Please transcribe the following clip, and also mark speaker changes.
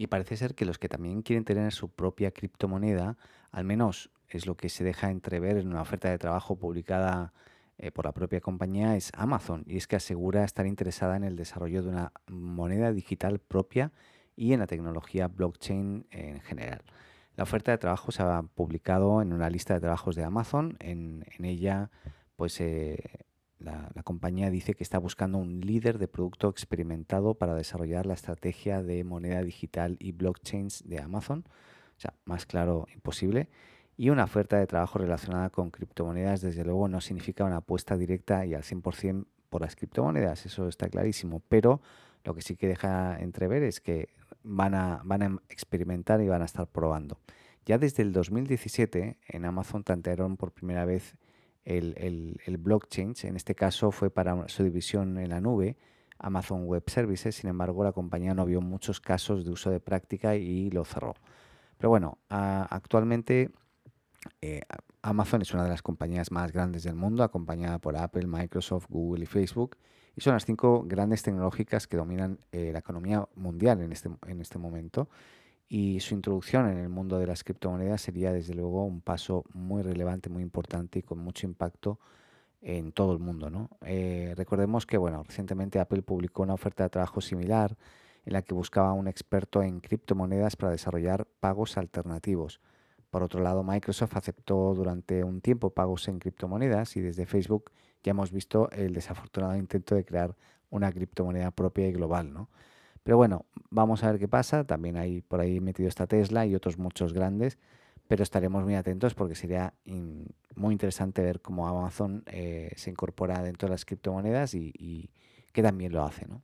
Speaker 1: Y parece ser que los que también quieren tener su propia criptomoneda, al menos es lo que se deja entrever en una oferta de trabajo publicada eh, por la propia compañía, es Amazon. Y es que asegura estar interesada en el desarrollo de una moneda digital propia y en la tecnología blockchain en general. La oferta de trabajo se ha publicado en una lista de trabajos de Amazon. En, ella, pues eh, la, compañía dice que está buscando un líder de producto experimentado para desarrollar la estrategia de moneda digital y blockchains de Amazon. O sea, más claro imposible. Y una oferta de trabajo relacionada con criptomonedas, desde luego, no significa una apuesta directa y al 100% por las criptomonedas, eso está clarísimo. Pero lo que sí que deja entrever es que van a, van a experimentar y van a estar probando. Ya desde el 2017 en Amazon tantearon por primera vez el, el, el, blockchain, en este caso fue para su división en la nube, Amazon Web Services, sin embargo la compañía no vio muchos casos de uso de práctica y lo cerró. Pero bueno, actualmente eh, Amazon es una de las compañías más grandes del mundo, acompañada por Apple, Microsoft, Google y Facebook, y son las cinco grandes tecnológicas que dominan eh, la economía mundial en este, en este momento. Y su introducción en el mundo de las criptomonedas sería desde luego un paso muy relevante, muy importante y con mucho impacto en todo el mundo. ¿no? Eh, recordemos que bueno, recientemente Apple publicó una oferta de trabajo similar en la que buscaba un experto en criptomonedas para desarrollar pagos alternativos. Por otro lado, Microsoft aceptó durante un tiempo pagos en criptomonedas y desde Facebook ya hemos visto el desafortunado intento de crear una criptomoneda propia y global, ¿no? Pero bueno, vamos a ver qué pasa. También hay por ahí metido esta Tesla y otros muchos grandes, pero estaremos muy atentos porque sería muy interesante ver cómo Amazon eh, se incorpora dentro de las criptomonedas y, y que también lo hace, ¿no?